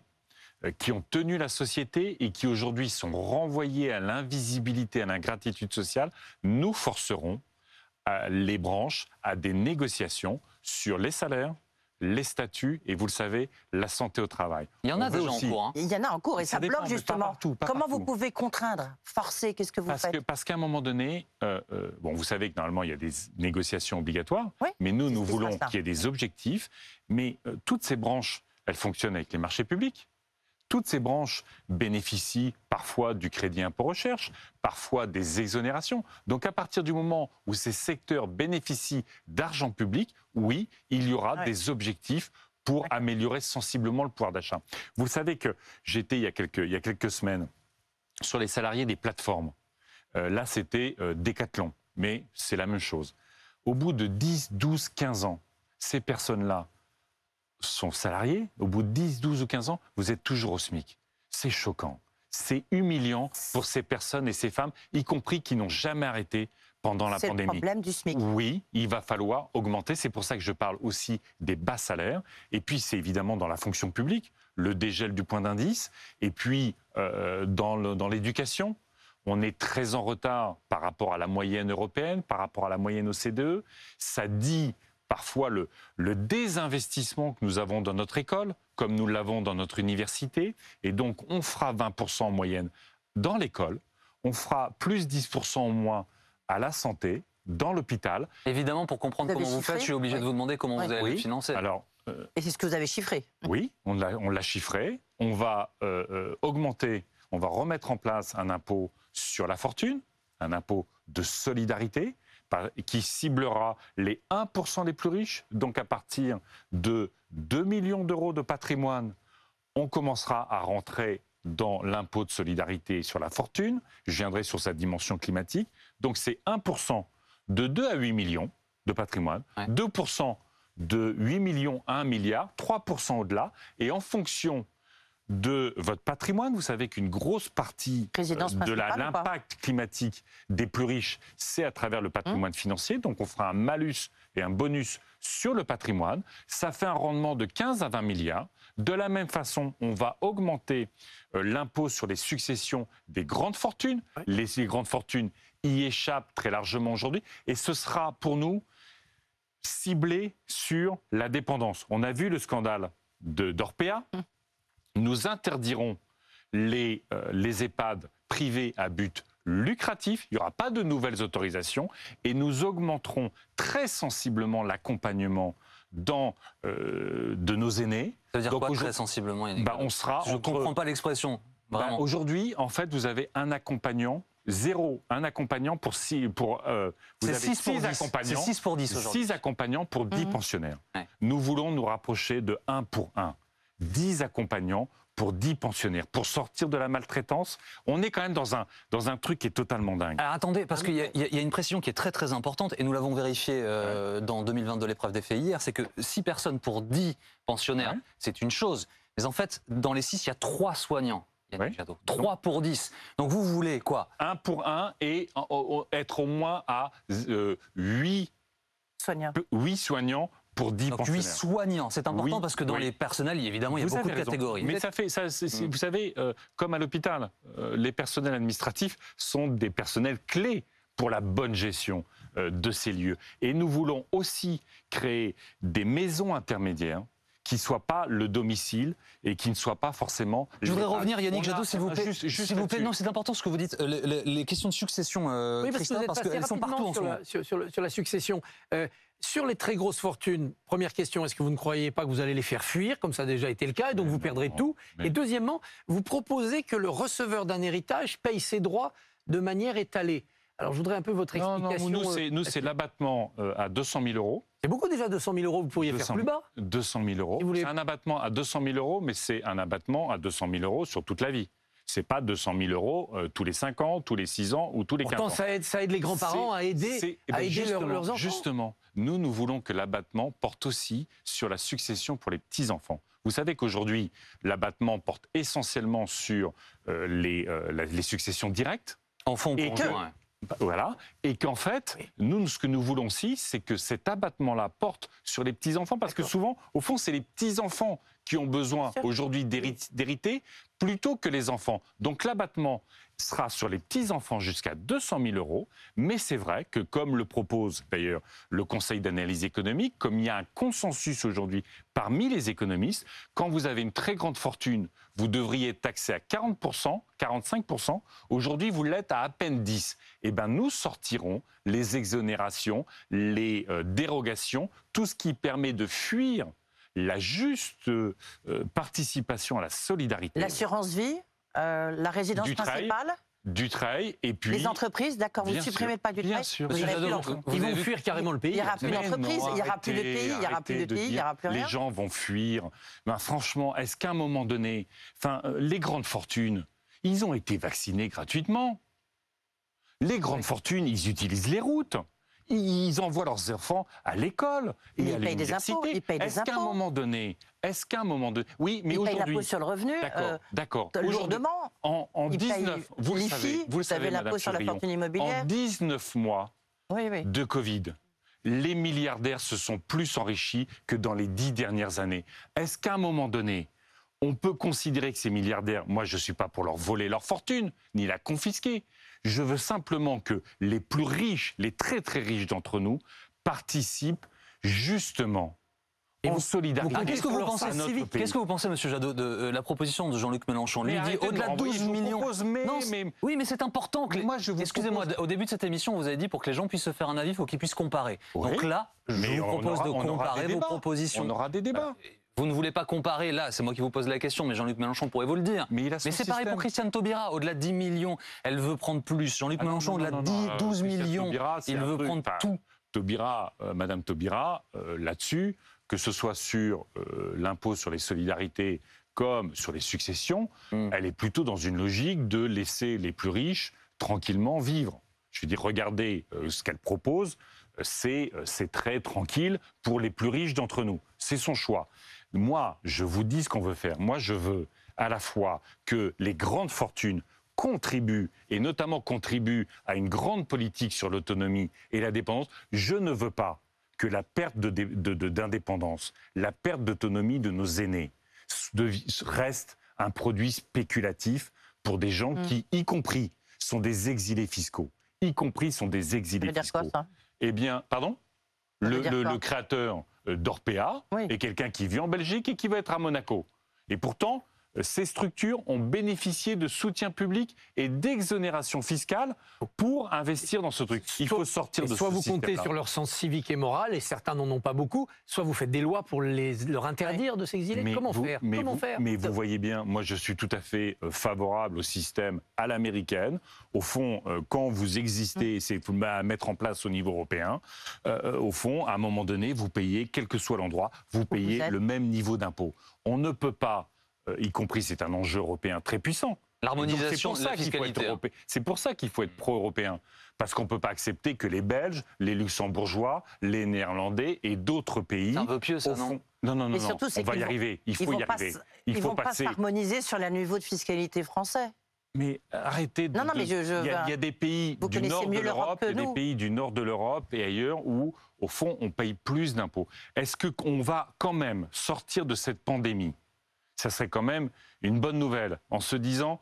qui ont tenu la société et qui aujourd'hui sont renvoyés à l'invisibilité, à l'ingratitude sociale, nous forcerons les branches à des négociations sur les salaires, les statuts et vous le savez, la santé au travail. Il y en a déjà en cours. Hein. Il y en a en cours et ça, bloque justement. Comment vous pouvez contraindre, forcer Qu'est-ce que vous parce faites que, Parce qu'à un moment donné, euh, euh, bon, vous savez que normalement il y a des négociations obligatoires, mais nous, nous voulons qu'il y ait des objectifs. Mais euh, toutes ces branches, elles fonctionnent avec les marchés publics. Toutes ces branches bénéficient parfois du crédit impôt recherche, parfois des exonérations. Donc à partir du moment où ces secteurs bénéficient d'argent public, oui, il y aura des objectifs pour améliorer sensiblement le pouvoir d'achat. Vous savez que j'étais il, y a quelques, il y a quelques semaines sur les salariés des plateformes. Euh, là, c'était euh, Decathlon, mais c'est la même chose. Au bout de 10, 12, 15 ans, ces personnes-là sont salariés, au bout de 10, 12 ou 15 ans, vous êtes toujours au SMIC. C'est choquant. C'est humiliant pour ces personnes et ces femmes, y compris qui n'ont jamais arrêté pendant la pandémie. C'est le problème du SMIC. Oui, il va falloir augmenter. C'est pour ça que je parle aussi des bas salaires. Et puis, c'est évidemment dans la fonction publique, le dégel du point d'indice. Et puis, euh, dans l'éducation, on est très en retard par rapport à la moyenne européenne, par rapport à la moyenne OCDE. Ça dit parfois le, désinvestissement que nous avons dans notre école, comme nous l'avons dans notre université. Et donc, on fera 20% en moyenne dans l'école, on fera plus 10% en moins à la santé, dans l'hôpital. Évidemment, pour comprendre comment vous faites, je suis obligé de vous demander comment vous allez le financer. Alors, euh, Et c'est ce que vous avez chiffré Oui, on l'a chiffré. On va euh, euh, augmenter, on va remettre en place un impôt sur la fortune, un impôt de solidarité qui ciblera les 1% les plus riches. Donc à partir de 2 millions d'euros de patrimoine, on commencera à rentrer dans l'impôt de solidarité sur la fortune. Je viendrai sur sa dimension climatique. Donc c'est 1% de 2 à 8 millions de patrimoine, 2% de 8 millions à 1 milliard, 3% au-delà. Et en fonction de votre patrimoine. Vous savez qu'une grosse partie euh, Résidence de l'impact climatique des plus riches, c'est à travers le patrimoine financier. Donc on fera un malus et un bonus sur le patrimoine. Ça fait un rendement de 15 à 20 milliards. De la même façon, on va augmenter euh, l'impôt sur les successions des grandes fortunes. Les, les grandes fortunes y échappent très largement aujourd'hui. Et ce sera pour nous ciblé sur la dépendance. On a vu le scandale de d'Orpea. Nous interdirons les, euh, les EHPAD privés à but lucratif. Il n'y aura pas de nouvelles autorisations et nous augmenterons très sensiblement l'accompagnement dans, euh, de nos aînés. Ça veut dire Donc, quoi très sensiblement Bah, on sera Je ne entre- comprends pas l'expression. bah. Aujourd'hui, en fait, vous avez un accompagnant, zéro, un accompagnant pour six, pour, euh, vous avez 6 pour six 10. accompagnants. C'est 6 pour 10 aujourd'hui. 6 accompagnants pour 10 Mhm. pensionnaires. Ouais. Nous voulons nous rapprocher de 1 pour 1. 10 accompagnants pour 10 pensionnaires. Pour sortir de la maltraitance, on est quand même dans un, dans un truc qui est totalement dingue. Alors attendez, parce qu'il y, y a- une précision qui est très très importante, et nous l'avons vérifié euh, dans 2022 l'épreuve des faits hier, c'est que 6 personnes pour 10 pensionnaires, Ouais. c'est une chose. Mais en fait, dans les 6, il y a 3 soignants. Yannick Ouais. Jadot. 3 pour 10. Donc vous voulez quoi? 1 pour 1 et être au moins à 8, Soignant. soignants pour 10 Donc 8 pensionnaires. soignants, c'est important Oui, parce que dans oui. les personnels, évidemment, il y a Vous beaucoup de raison. catégories. Mais ça fait, ça, vous savez, euh, comme à l'hôpital, euh, les personnels administratifs sont des personnels clés pour la bonne gestion euh, de ces lieux. Et nous voulons aussi créer des maisons intermédiaires qui ne soient pas le domicile et qui ne soient pas forcément. Je voudrais revenir, Yannick Jadot, s'il vous plaît. Juste, juste S'il vous plaît, là-dessus. non, c'est important ce que vous dites. Euh, Les, les- les questions de succession, euh, Oui, parce que Christophe, vous êtes parce qu'elles sont partout en ce sur moment. la, sur, sur le- sur la succession. Euh, sur les très grosses fortunes, première question, est-ce que vous ne croyez pas que vous allez les faire fuir, comme ça a déjà été le cas, et donc Mais vous non, perdrez non, tout mais- Et deuxièmement, vous proposez que le receveur d'un héritage paye ses droits de manière étalée. Alors je voudrais un peu votre explication. non, nous, euh, c'est, nous, c'est l'abattement euh, à 200 000 euros. c'est beaucoup déjà 200 000 euros, vous pourriez 200 faire plus bas. 200 000 euros. Et vous voulez- C'est un abattement à 200 000 euros, mais c'est un abattement à 200 000 euros sur toute la vie. C'est pas 200 000 euros euh, tous les 5 ans, tous les 6 ans ou tous les 15 Pourtant, ans. ça aide, ça aide les grands-parents à aider, c'est- eh à ben, aider leurs, justement, leurs enfants. Justement, nous, nous voulons que l'abattement porte aussi sur la succession pour les petits-enfants. Vous savez qu'aujourd'hui, l'abattement porte essentiellement sur euh, les, euh, la- les successions directes. En fond, Et pour que- ouais. Voilà. Et qu'en fait, nous, ce que nous voulons aussi, c'est que cet abattement-là porte sur les petits-enfants, parce que souvent, au fond, c'est les petits-enfants qui ont besoin aujourd'hui d'hérit- d'hériter plutôt que les enfants. Donc l'abattement sera sur les petits-enfants jusqu'à 200 000 euros, mais c'est vrai que, comme le propose d'ailleurs le Conseil d'analyse économique, comme il y a un consensus aujourd'hui parmi les économistes, quand vous avez une très grande fortune, vous devriez être taxé à 40%, 45%. Aujourd'hui, vous l'êtes à à peine 10. Eh bien, nous sortirons les exonérations, les euh, dérogations, tout ce qui permet de fuir la juste euh, participation à la solidarité L'assurance vie, euh, la résidence principale, du travail et puis... les entreprises, d'accord, vous ne supprimez sûr, pas du bien sûr. Vous vous-. Ils vont fuir carrément le pays. Il n'y aura plus d'entreprise, il n'y aura plus de pays, il n'y aura plus de pays, il n'y aura plus rien. Les gens vont fuir. Ben, franchement, est-ce qu'à un moment donné, enfin, euh, les grandes fortunes, ils ont été vaccinés gratuitement. Les grandes fortunes, ils utilisent les routes. Ils envoient leurs enfants à l'école et Mais à l'université. impôts, ils payent des Est-ce qu'à un moment donné, est-ce qu'à un moment donné, oui, mais Ils payent aujourd'hui, l'impôt sur le revenu, d'accord, euh, d'accord. Aujourd'hui, lourdement. en, en Ils payent 19, vous le savez, vous le savez, avez l'impôt sur la fortune immobilière. En 19 mois, Oui, oui. de Covid, les milliardaires se sont plus enrichis que dans les dix dernières années. Est-ce qu'à un moment donné, on peut considérer que ces milliardaires, moi je ne suis pas pour leur voler leur fortune, ni la confisquer, je veux simplement que les plus riches, les très très riches d'entre nous, participent justement Et en vous- solidarité. Ah, Qu'est-ce que vous pensez. Qu'est-ce que vous pensez, Monsieur Jadot, de euh, la proposition de Jean-Luc Mélenchon? Lui dit au-delà de renvoyer, 12 je vous millions. propose, mais- Non, mais- Oui, mais c'est important. Que... Mais moi, je vous Excusez-moi, propose- au début de cette émission, vous avez dit pour que les gens puissent se faire un avis, il faut qu'ils puissent comparer. Oui. Donc là, je vous propose aura- de comparer vos propositions. On aura des débats. Vous ne voulez pas comparer, là, c'est moi qui vous pose la question, mais Jean-Luc Mélenchon pourrait vous le dire. Mais c'est pareil pour Christiane Taubira, au-delà de 10 millions, elle veut prendre plus. Jean-Luc Ah Mélenchon, au-delà de non, 10, non, 12 Christiane millions, Taubira, il veut prendre enfin, tout. Taubira, euh, Madame Taubira, euh, là-dessus, que ce soit sur euh, l'impôt sur les solidarités comme sur les successions, Mm. elle est plutôt dans une logique de laisser les plus riches tranquillement vivre. Je veux dire, regardez ce qu'elle propose, c'est très tranquille pour les plus riches d'entre nous. C'est son choix. Moi, je vous dis ce qu'on veut faire. Moi, je veux à la fois que les grandes fortunes contribuent, et notamment contribuent à une grande politique sur l'autonomie et la dépendance, je ne veux pas que la perte d'indépendance, de, la perte d'autonomie de nos aînés reste un produit spéculatif pour des gens mm. qui, y compris, sont des exilés fiscaux. Y compris sont des exilés ça fiscaux. Dire quoi, ça? Eh bien, pardon? Le, créateur euh, d'Orpea est quelqu'un qui vit en Belgique et qui va être à Monaco. Et pourtant, ces structures ont bénéficié de soutien public et d'exonération fiscale pour investir dans ce truc. Il faut sortir de soit ce vous comptez sur leur sens civique et moral, et certains n'en ont pas beaucoup, soit vous faites des lois pour les, leur interdire de s'exiler. Comment faire mais Comment vous, faire Mais vous voyez bien, moi je suis tout à fait euh, favorable au système à l'américaine. Au fond, euh, quand vous existez, hum. c'est à mettre en place au niveau européen. Euh, au fond, à un moment donné, vous payez, quel que soit l'endroit, vous payez le même niveau d'impôt. On ne peut pas euh, y compris c'est un enjeu européen très puissant. L'harmonisation de la fiscalité. Hein. C'est pour ça qu'il faut être pro-européen. Parce qu'on ne peut pas accepter que les Belges, les Luxembourgeois, les Néerlandais et d'autres pays. C'est un peu pieux, ça, non Non, non, non, non. on va y arriver. Il faut y arriver. Il ils faut vont pas s'harmoniser sur le niveau de fiscalité français. Mais arrêtez de. Non, non, mais je, il, y a, des pays du nord de l'Europe, des pays du nord de l'Europe et ailleurs où, au fond, on paye plus d'impôts. Est-ce qu'on va quand même sortir de cette pandémie? Ça serait quand même une bonne nouvelle en se disant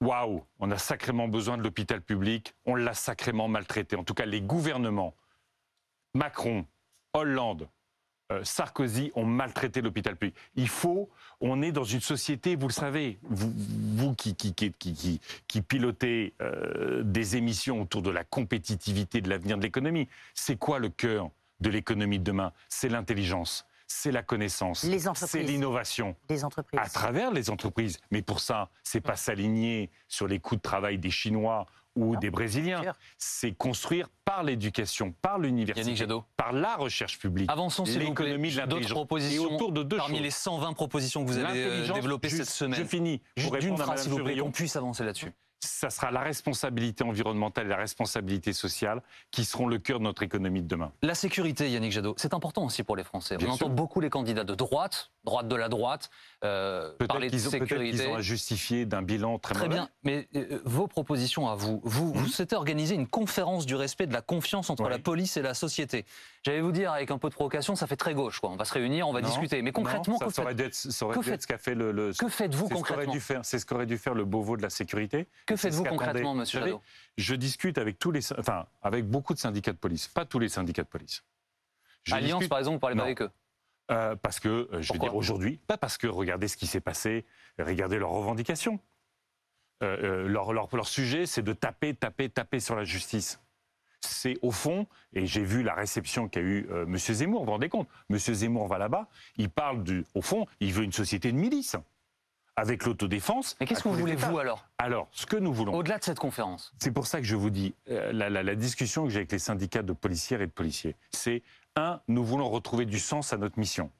waouh, on a sacrément besoin de l'hôpital public, on l'a sacrément maltraité. En tout cas, les gouvernements, Macron, Hollande, euh, Sarkozy ont maltraité l'hôpital public. Il faut, on est dans une société, vous le savez, vous, qui, qui, pilotez euh, des émissions autour de la compétitivité, de l'avenir de l'économie, c'est quoi le cœur de l'économie de demain? C'est l'intelligence c'est la connaissance, c'est l'innovation. Les entreprises. À travers les entreprises. Mais pour ça, c'est pas s'aligner sur les coûts de travail des Chinois ou des Brésiliens. C'est construire par l'éducation, par l'université, par la recherche publique, Avançons, l'économie de l'intelligence. propositions autour de deux parmi les 120 propositions que vous avez euh, développées cette semaine. Je finis. Juste d'une phrase, s'il vous plaît, qu'on puisse avancer là-dessus ça sera la responsabilité environnementale et la responsabilité sociale qui seront le cœur de notre économie de demain. La sécurité, Yannick Jadot, c'est important aussi pour les Français. On entend beaucoup les candidats de droite, droite de la droite, euh, parler de sécurité. Peut-être qu'ils ont à justifier d'un bilan très, très bien. Mais euh, vos propositions à vous, vous, vous souhaitez organiser une conférence du respect de la confiance entre la police et la société. J'allais vous dire, avec un peu de provocation, ça fait très gauche. Quoi. On va se réunir, on va discuter. Mais concrètement, ça, aurait dû être, ce qu'a fait le. que faites-vous concrètement C'est ce qu'aurait dû faire le Beauvau de la sécurité. Que faites-vous concrètement, Monsieur Jadot Je discute avec tous les, enfin, avec beaucoup de syndicats de police, pas tous les syndicats de police. Alliance, par exemple, vous parlez pas avec eux euh, parce que, euh, je veux dire aujourd'hui, pas parce que regardez ce qui s'est passé, regardez leurs revendications. Euh, leur, leur, leur, sujet, c'est de taper, taper, taper sur la justice. C'est au fond, et j'ai vu la réception qu'a eu M. Zemmour, vous vous rendez compte M. Zemmour va là-bas, il parle du. Au fond, il veut une société de milices avec l'autodéfense. Mais qu'est-ce que vous voulez, vous, alors? Alors, ce que nous voulons. Au-delà de cette conférence. C'est pour ça que je vous dis, la, la, discussion que j'ai avec les syndicats de policières et de policiers, c'est un, nous voulons retrouver du sens à notre mission.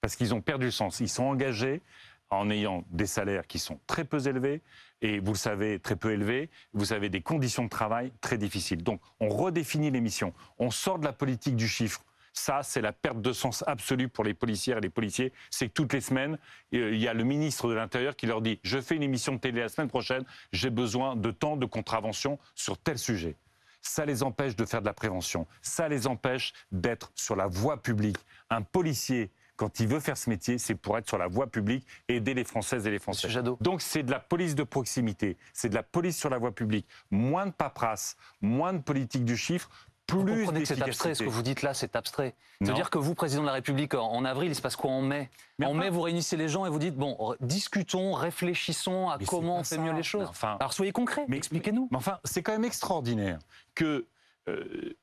Parce qu'ils ont perdu le sens. Ils sont engagés en ayant des salaires qui sont très peu élevés, et vous le savez, très peu élevés, vous avez des conditions de travail très difficiles. Donc on redéfinit les missions, on sort de la politique du chiffre. Ça, c'est la perte de sens absolue pour les policières et les policiers. C'est que toutes les semaines, euh, il y a le ministre de l'Intérieur qui leur dit Je fais une émission de télé la semaine prochaine, j'ai besoin de temps de contravention sur tel sujet ça les empêche de faire de la prévention, ça les empêche d'être sur la voie publique. Un policier, quand il veut faire ce métier, c'est pour être sur la voie publique aider les Françaises et les Français. Donc c'est de la police de proximité, c'est de la police sur la voie publique. Moins de paperasse, moins de politique du chiffre, plus vous comprenez que c'est abstrait, ce que vous dites là, c'est abstrait. C'est-à-dire que vous, président de la République, en avril, il se passe quoi en mai En mai, vous réunissez les gens et vous dites, bon, discutons, réfléchissons à comment on fait mieux les choses. Enfin, Alors soyez concret, mais expliquez-nous. Mais enfin, c'est quand même extraordinaire que euh,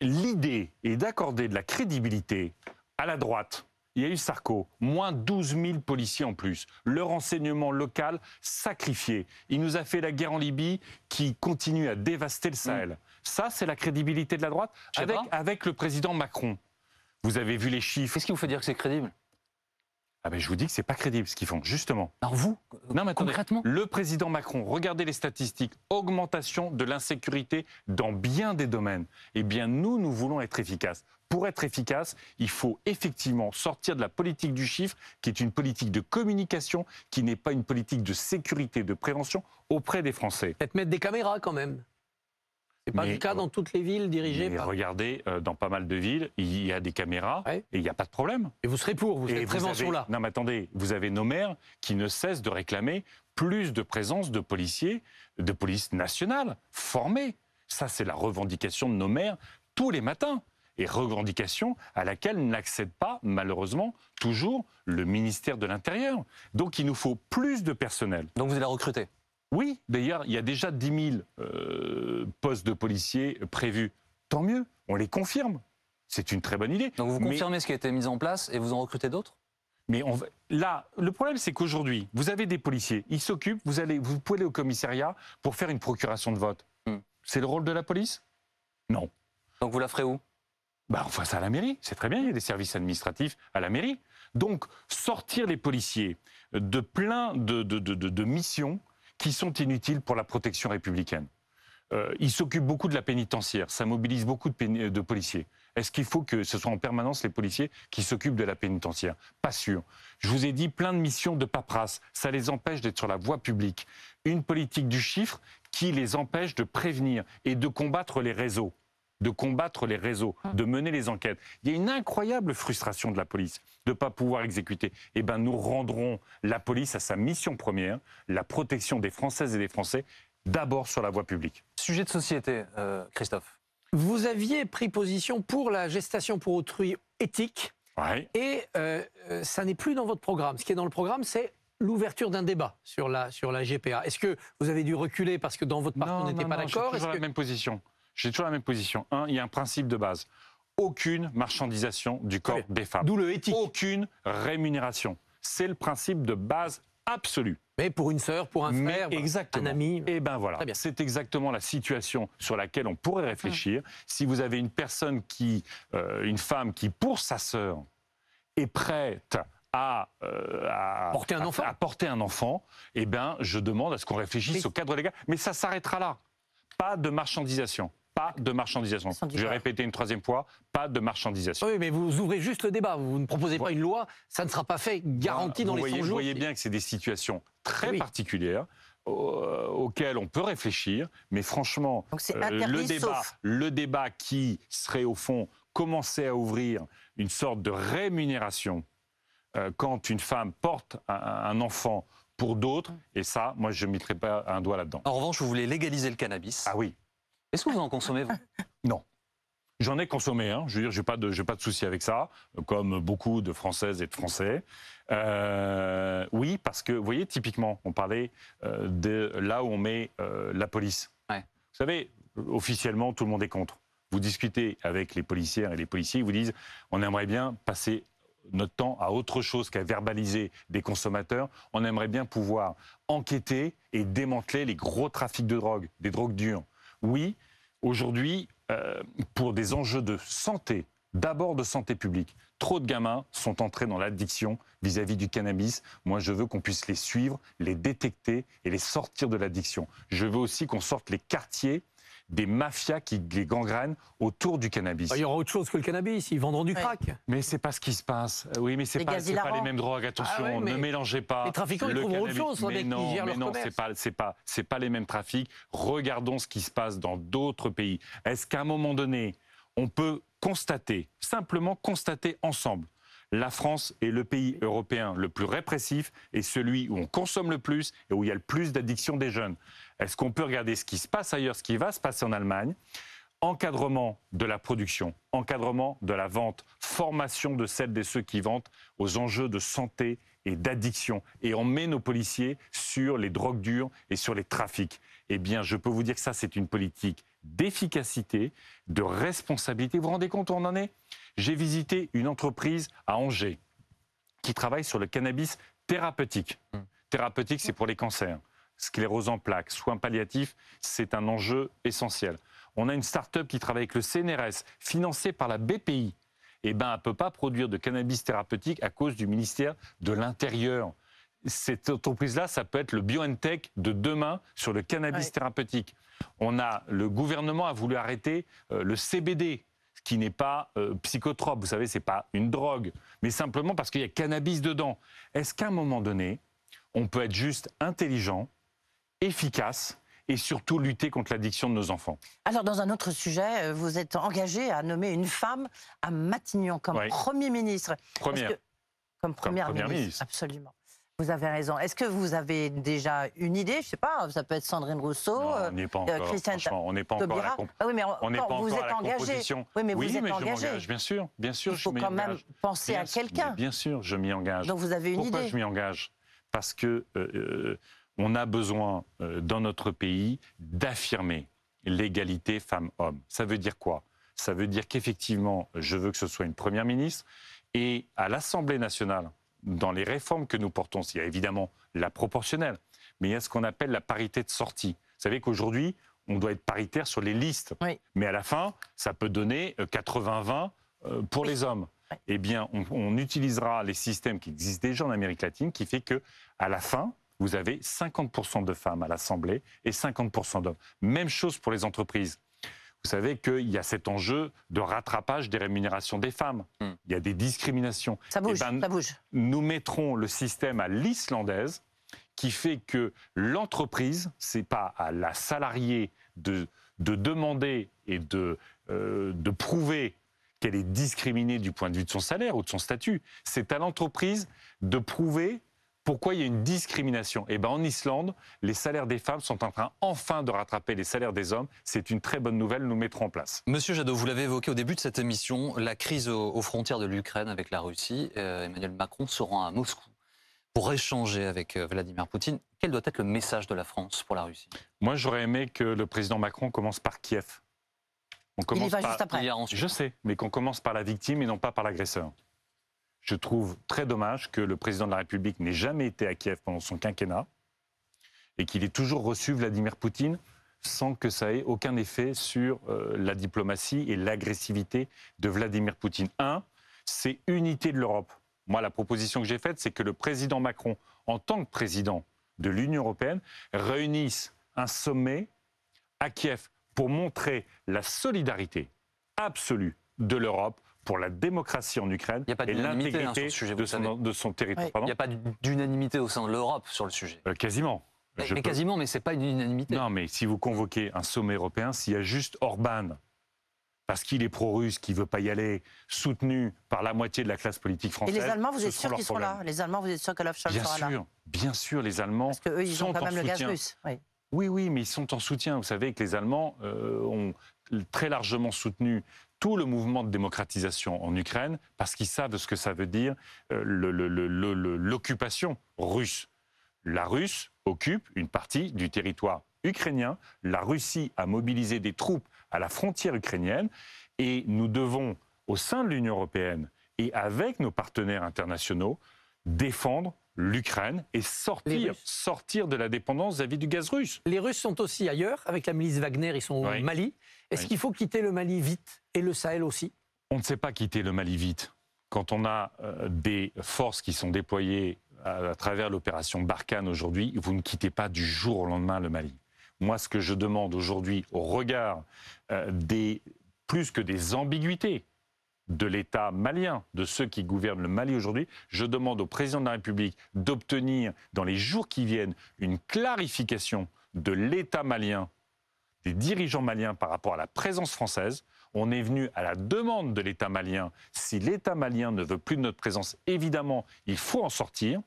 l'idée est d'accorder de la crédibilité à la droite. Il y a eu Sarko, moins 12 000 policiers en plus. Le renseignement local sacrifié. Il nous a fait la guerre en Libye qui continue à dévaster le Sahel. Mm. Ça, c'est la crédibilité de la droite avec, avec le président Macron. Vous avez vu les chiffres. Qu'est-ce qui vous fait dire que c'est crédible? Ah ben je vous dis que c'est pas crédible ce qu'ils font, justement. Alors vous, non, mais concrètement? Le président Macron, regardez les statistiques, augmentation de l'insécurité dans bien des domaines. Eh bien nous, nous voulons être efficaces. pour être efficace, il faut effectivement sortir de la politique du chiffre, qui est une politique de communication, qui n'est pas une politique de sécurité, de prévention auprès des Français. Peut-être mettre des caméras quand même. C'est pas Mais- le cas dans toutes les villes dirigées Mais par. regardez, euh, dans pas mal de villes, il y a des caméras Ouais. et il n'y a pas de problème. Et vous serez pour, vous vous prévention-là. avez- Non, mais attendez, vous avez nos maires qui ne cessent de réclamer plus de présence de policiers, de police nationale, formés. Ça, c'est la revendication de nos maires tous les matins. Et revendication à laquelle n'accède pas, malheureusement, toujours le ministère de l'Intérieur. Donc, il nous faut plus de personnel. Donc vous allez recruter. Oui, d'ailleurs, il y a déjà 10 000 euh, postes de policiers prévus. Tant mieux, on les confirme. C'est une très bonne idée. Donc vous Mais- confirmez ce qui a été mis en place et vous en recrutez d'autres? Mais on là, le problème, c'est qu'aujourd'hui, vous avez des policiers, ils s'occupent, vous, allez, vous pouvez aller au commissariat pour faire une procuration de vote. Hmm. C'est le rôle de la police? Non. Donc vous la ferez où? Bah, on fait ça à la mairie, c'est très bien, il y a des services administratifs à la mairie. Donc, sortir les policiers de plein de, de- de- de- de missions qui sont inutiles pour la protection républicaine. Euh, ils s'occupent beaucoup de la pénitentiaire, ça mobilise beaucoup de, péni- de policiers. Est-ce qu'il faut que ce soit en permanence les policiers qui s'occupent de la pénitentiaire? Pas sûr. Je vous ai dit plein de missions de paperasse, ça les empêche d'être sur la voie publique. Une politique du chiffre qui les empêche de prévenir et de combattre les réseaux de combattre les réseaux, de mener les enquêtes. Il y a une incroyable frustration de la police de ne pas pouvoir exécuter. Eh bien, nous rendrons la police à sa mission première, la protection des Françaises et des Français, d'abord sur la voie publique. Sujet de société, euh, Christophe. Vous aviez pris position pour la gestation pour autrui éthique Ouais. et euh, euh, ça n'est plus dans votre programme. Ce qui est dans le programme, c'est l'ouverture d'un débat sur la, sur la GPA. Est-ce que vous avez dû reculer parce que dans votre parti, on n'était pas d'accord? Toujours Est-ce la que- même position. J'ai toujours la même position. Un, il y a un principe de base. Aucune marchandisation du corps des femmes. D'où le éthique. Aucune rémunération. C'est le principe de base absolu. Mais pour une sœur, pour un Mais frère, voilà, exactement. un ami. Et ben voilà, Très bien. c'est exactement la situation sur laquelle on pourrait réfléchir. Si vous avez une personne qui, euh, une femme qui, pour sa sœur, est prête à, euh, à- Porter un enfant. à porter un enfant, eh ben, je demande à ce qu'on réfléchisse Mais- au cadre légal. Mais ça s'arrêtera là. Pas de marchandisation. Pas de marchandisation. Je vais répéter une troisième fois, pas de marchandisation. Oui, mais vous ouvrez juste le débat. Vous ne proposez pas une loi. Ça ne sera pas fait garanti dans vous les 100 voyez, jours. Vous voyez bien que c'est des situations très Oui. particulières euh, auxquelles on peut réfléchir, mais franchement, euh, le, débat, sauf. le débat qui serait au fond commencer à ouvrir une sorte de rémunération euh, quand une femme porte un, un enfant pour d'autres, et ça, moi, je ne mettrai pas un doigt là-dedans. En revanche, vous voulez légaliser le cannabis. Ah oui, Est-ce que vous en consommez vous? [LAUGHS] Non. J'en ai consommé, hein. je veux dire, j'ai pas de, j'ai pas de souci avec ça, comme beaucoup de Françaises et de Français. Euh, oui, parce que, vous voyez, typiquement, on parlait euh, de là où on met euh, la police. Ouais. Vous savez, officiellement, tout le monde est contre. Vous discutez avec les policières et les policiers, ils vous disent, on aimerait bien passer notre temps à autre chose qu'à verbaliser des consommateurs. On aimerait bien pouvoir enquêter et démanteler les gros trafics de drogue, des drogues dures. Oui, aujourd'hui, euh, pour des enjeux de santé, d'abord de santé publique, trop de gamins sont entrés dans l'addiction vis-à-vis du cannabis. Moi, je veux qu'on puisse les suivre, les détecter et les sortir de l'addiction. Je veux aussi qu'on sorte les quartiers des mafias qui les gangrènent autour du cannabis. Bah, Il y aura autre chose que le cannabis. Ils vendront du Ouais. crack. Mais c'est pas ce qui se passe. Oui, mais c'est pas, pas les mêmes drogues. Attention, Ah ouais, ne mélangez pas. les trafiquants, ils le trouveront autre cannabis. chose, les Mais non, mais non, commerce. c'est pas, c'est pas, c'est pas les mêmes trafics. Regardons ce qui se passe dans d'autres pays. Est-ce qu'à un moment donné, on peut constater, simplement constater ensemble, la France est le pays européen le plus répressif et celui où on consomme le plus et où il y a le plus d'addiction des jeunes? Est-ce qu'on peut regarder ce qui se passe ailleurs, ce qui va se passer en Allemagne? Encadrement de la production, encadrement de la vente, formation de celles et ceux qui vendent aux enjeux de santé et d'addiction. Et on met nos policiers sur les drogues dures et sur les trafics. Eh bien, je peux vous dire que ça, c'est une politique d'efficacité, de responsabilité. Vous vous rendez compte où on en est? J'ai visité une entreprise à Angers qui travaille sur le cannabis thérapeutique. Thérapeutique, c'est pour les cancers. Sclérose en plaques, soins palliatifs, c'est un enjeu essentiel. On a une start-up qui travaille avec le CNRS, financée par la BPI. Eh ben, elle ne peut pas produire de cannabis thérapeutique à cause du ministère de l'Intérieur. Cette entreprise-là, ça peut être le BioNTech de demain sur le cannabis Ouais. thérapeutique. On a, le gouvernement a voulu arrêter euh, le CBD, qui n'est pas euh, psychotrope. Vous savez, c'est pas une drogue, mais simplement parce qu'il y a cannabis dedans. Est-ce qu'à un moment donné, on peut être juste intelligent, efficace et surtout lutter contre l'addiction de nos enfants. Alors, dans un autre sujet, euh, vous êtes engagé à nommer une femme à Matignon comme Premier ministre. Première. comme Première, ministre. Absolument. Vous avez raison. Est-ce que vous avez déjà une idée? Je ne sais pas, ça peut être Sandrine Rousseau, on n'est pas euh, encore, Christiane on n'est pas encore à la ah oui, mais on, pas vous êtes engagé. Oui, mais vous êtes mais engagé. Je bien sûr, bien sûr. Il faut quand même penser à quelqu'un. Bien sûr, je m'y engage. Donc vous avez une Pourquoi idée? je m'y engage? Parce que euh, on a besoin euh, dans notre pays d'affirmer l'égalité femmes-hommes. Ça veut dire quoi? Ça veut dire qu'effectivement, je veux que ce soit une première ministre et à l'Assemblée nationale, dans les réformes que nous portons, il y a évidemment la proportionnelle, mais il y a ce qu'on appelle la parité de sortie. Vous savez qu'aujourd'hui, on doit être paritaire sur les listes, mais à la fin, ça peut donner 80-20 euh, euh, pour les hommes. Eh bien, on, on, utilisera les systèmes qui existent déjà en Amérique latine, qui fait que à la fin, vous avez 50% de femmes à l'Assemblée et 50% d'hommes. Même chose pour les entreprises. Vous savez qu'il y a cet enjeu de rattrapage des rémunérations des femmes. Hmm. Il y a des discriminations. Ça bouge, eh ben, ça bouge. Nous mettrons le système à l'islandaise qui fait que l'entreprise, c'est pas à la salariée de, de demander et de, euh, de prouver qu'elle est discriminée du point de vue de son salaire ou de son statut. C'est à l'entreprise de prouver pourquoi il y a une discrimination? Eh ben, en Islande, les salaires des femmes sont en train enfin de rattraper les salaires des hommes. C'est une très bonne nouvelle, nous mettrons en place. Monsieur Jadot, vous l'avez évoqué au début de cette émission, la crise aux, frontières de l'Ukraine avec la Russie. Euh, Emmanuel Macron se rend à Moscou pour échanger avec euh, Vladimir Poutine. Quel doit être le message de la France pour la Russie? Moi, j'aurais aimé que le président Macron commence par Kiev. On commence Il y va juste après. Je sais, mais qu'on commence par la victime et non pas par l'agresseur je trouve très dommage que le président de la République n'ait jamais été à Kiev pendant son quinquennat et qu'il ait toujours reçu Vladimir Poutine sans que ça ait aucun effet sur euh, la diplomatie et l'agressivité de Vladimir Poutine. Un, c'est unité de l'Europe. Moi, la proposition que j'ai faite, c'est que le président Macron, en tant que président de l'Union européenne, réunisse un sommet à Kiev pour montrer la solidarité absolue de l'Europe pour la démocratie en Ukraine et hein, l'intégrité de, son, de son territoire. Il n'y a pas d'unanimité au sein de l'Europe sur le sujet. Euh, quasiment. Mais, quasiment, mais ce n'est pas une unanimité. Non, mais si vous convoquez un sommet européen, s'il y a juste Orban, parce qu'il est pro-russe, qui ne veut pas y aller, soutenu par la moitié de la classe politique française. Et les Allemands, vous êtes sûr qu'ils sont là Les Allemands, vous êtes sûr qu'Olaf Scholz sera sûr, là Bien sûr, les Allemands. Parce qu'eux, ils ont quand même le gaz russe. Oui. oui. mais ils sont en soutien. Vous savez que les Allemands euh, ont très largement soutenu tout le mouvement de démocratisation en Ukraine parce qu'ils savent ce que ça veut dire euh, l'occupation russe. La Russe occupe une partie du territoire ukrainien. La Russie a mobilisé des troupes à la frontière ukrainienne et nous devons, au sein de l'Union européenne et avec nos partenaires internationaux, défendre l'Ukraine et sortir, sortir de la dépendance vis-à-vis du gaz russe. Les Russes sont aussi ailleurs, avec la milice Wagner, ils sont au Mali. Est-ce qu'il faut quitter le Mali vite et le Sahel aussi? On ne sait pas quitter le Mali vite. Quand on a euh, des forces qui sont déployées à, travers l'opération Barkhane aujourd'hui, vous ne quittez pas du jour au lendemain le Mali. Moi, ce que je demande aujourd'hui, au regard euh, des plus que des ambiguïtés de l'État malien, de ceux qui gouvernent le Mali aujourd'hui, je demande au président de la République d'obtenir dans les jours qui viennent une clarification de l'État malien, des dirigeants maliens par rapport à la présence française. On est venu à la demande de l'État malien. Si l'État malien ne veut plus de notre présence, évidemment, il faut en sortir.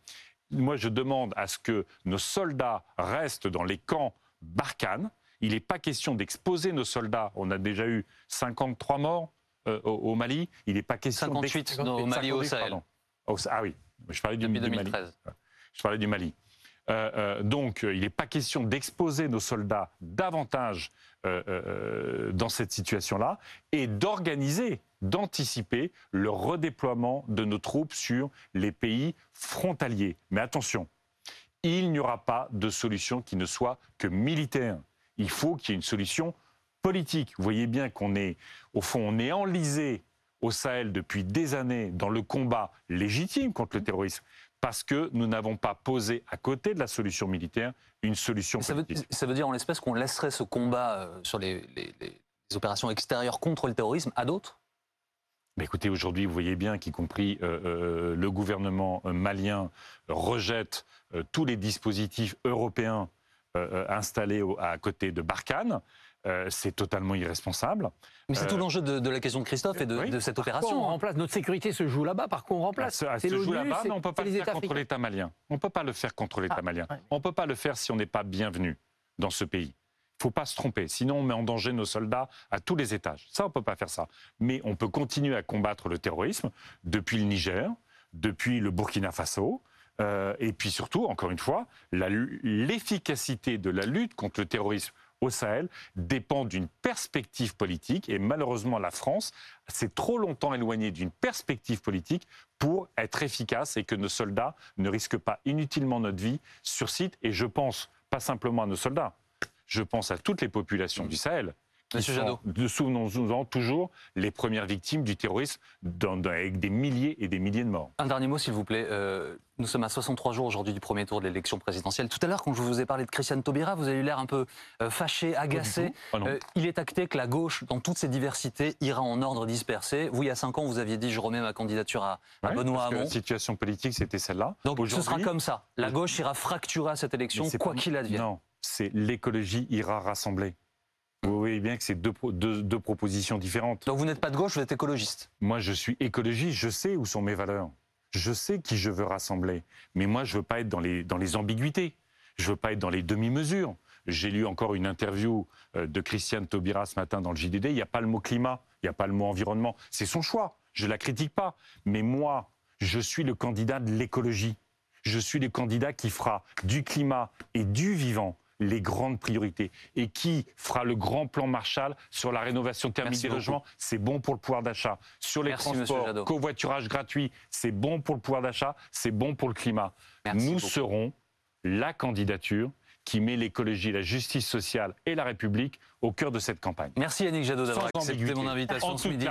Moi, je demande à ce que nos soldats restent dans les camps Barkhane. Il n'est pas question d'exposer nos soldats. On a déjà eu 53 morts euh, au, Mali. Il n'est pas question 58 au Mali au Sahel. ah oui, je parlais du, 2013. Je parlais du Mali. Euh, euh, donc, il n'est pas question d'exposer nos soldats davantage dans cette situation-là et d'organiser, d'anticiper le redéploiement de nos troupes sur les pays frontaliers. Mais attention, il n'y aura pas de solution qui ne soit que militaire. Il faut qu'il y ait une solution politique. Vous voyez bien qu'on est, au fond, on est enlisé au Sahel depuis des années dans le combat légitime contre le terrorisme parce que nous n'avons pas posé à côté de la solution militaire une solution ça politique. Veut, ça veut dire en l'espèce qu'on laisserait ce combat euh, sur les, opérations extérieures contre le terrorisme à d'autres? Bah, écoutez, aujourd'hui, vous voyez bien qu'y compris euh, euh, le gouvernement malien rejette tous les dispositifs européens installés à côté de Barkhane. C'est totalement irresponsable. Mais c'est tout l'enjeu de, la question de Christophe et de, cette opération. on hein. remplace? Notre sécurité se joue là-bas. Par contre, on remplace? Ah, se, se joue là-bas, mais on ne peut pas le faire contre l'État malien. On ne peut pas le faire contre l'État ah, malien. On ne peut pas le faire si on n'est pas bienvenu dans ce pays. Il ne faut pas se tromper, sinon on met en danger nos soldats à tous les étages. Ça, on ne peut pas faire ça. Mais on peut continuer à combattre le terrorisme depuis le Niger, depuis le Burkina Faso, euh, et puis surtout, encore une fois, l'efficacité de la lutte contre le terrorisme au Sahel dépend d'une perspective politique. Et malheureusement, la France s'est trop longtemps éloignée d'une perspective politique pour être efficace et que nos soldats ne risquent pas inutilement notre vie sur site. Et je pense pas simplement à nos soldats, je pense à toutes les populations du Sahel. Monsieur Jadot. Souvenons-nous toujours les premières victimes du terrorisme avec des milliers et des milliers de morts. Un dernier mot, s'il vous plaît. Euh, nous sommes à 63 jours aujourd'hui du premier tour de l'élection présidentielle. Tout à l'heure, quand je vous ai parlé de Christiane Taubira, vous avez eu l'air un peu euh, fâché, agacé. Ah euh, il est acté que la gauche, dans toutes ses diversités, ira en ordre dispersé. Vous, il y a cinq ans, vous aviez dit je remets ma candidature à, Benoît Hamon. La situation politique, c'était celle-là. Donc ce sera comme ça. La gauche ira fracturer à cette élection, quoi qu'il advienne. Non, c'est l'écologie ira rassembler. Vous voyez bien que c'est deux, deux, propositions différentes. Donc vous n'êtes pas de gauche, vous êtes écologiste Moi, je suis écologiste, je sais où sont mes valeurs. Je sais qui je veux rassembler. Mais moi, je ne veux pas être dans les, dans les ambiguïtés. Je ne veux pas être dans les demi-mesures. J'ai lu encore une interview euh, de Christiane Taubira ce matin dans le JDD. Il n'y a pas le mot climat, il n'y a pas le mot environnement. C'est son choix. Je ne la critique pas. Mais moi, je suis le candidat de l'écologie. Je suis le candidat qui fera du climat et du vivant les grandes priorités. Et qui fera le grand plan Marshall sur la rénovation thermique des logements? C'est bon pour le pouvoir d'achat. Sur les transports, covoiturage gratuit, c'est bon pour le pouvoir d'achat, c'est bon pour le climat. Nous serons la candidature qui met l'écologie, la justice sociale et la République au cœur de cette campagne. Merci Yannick Jadot d'avoir accepté mon invitation ce midi.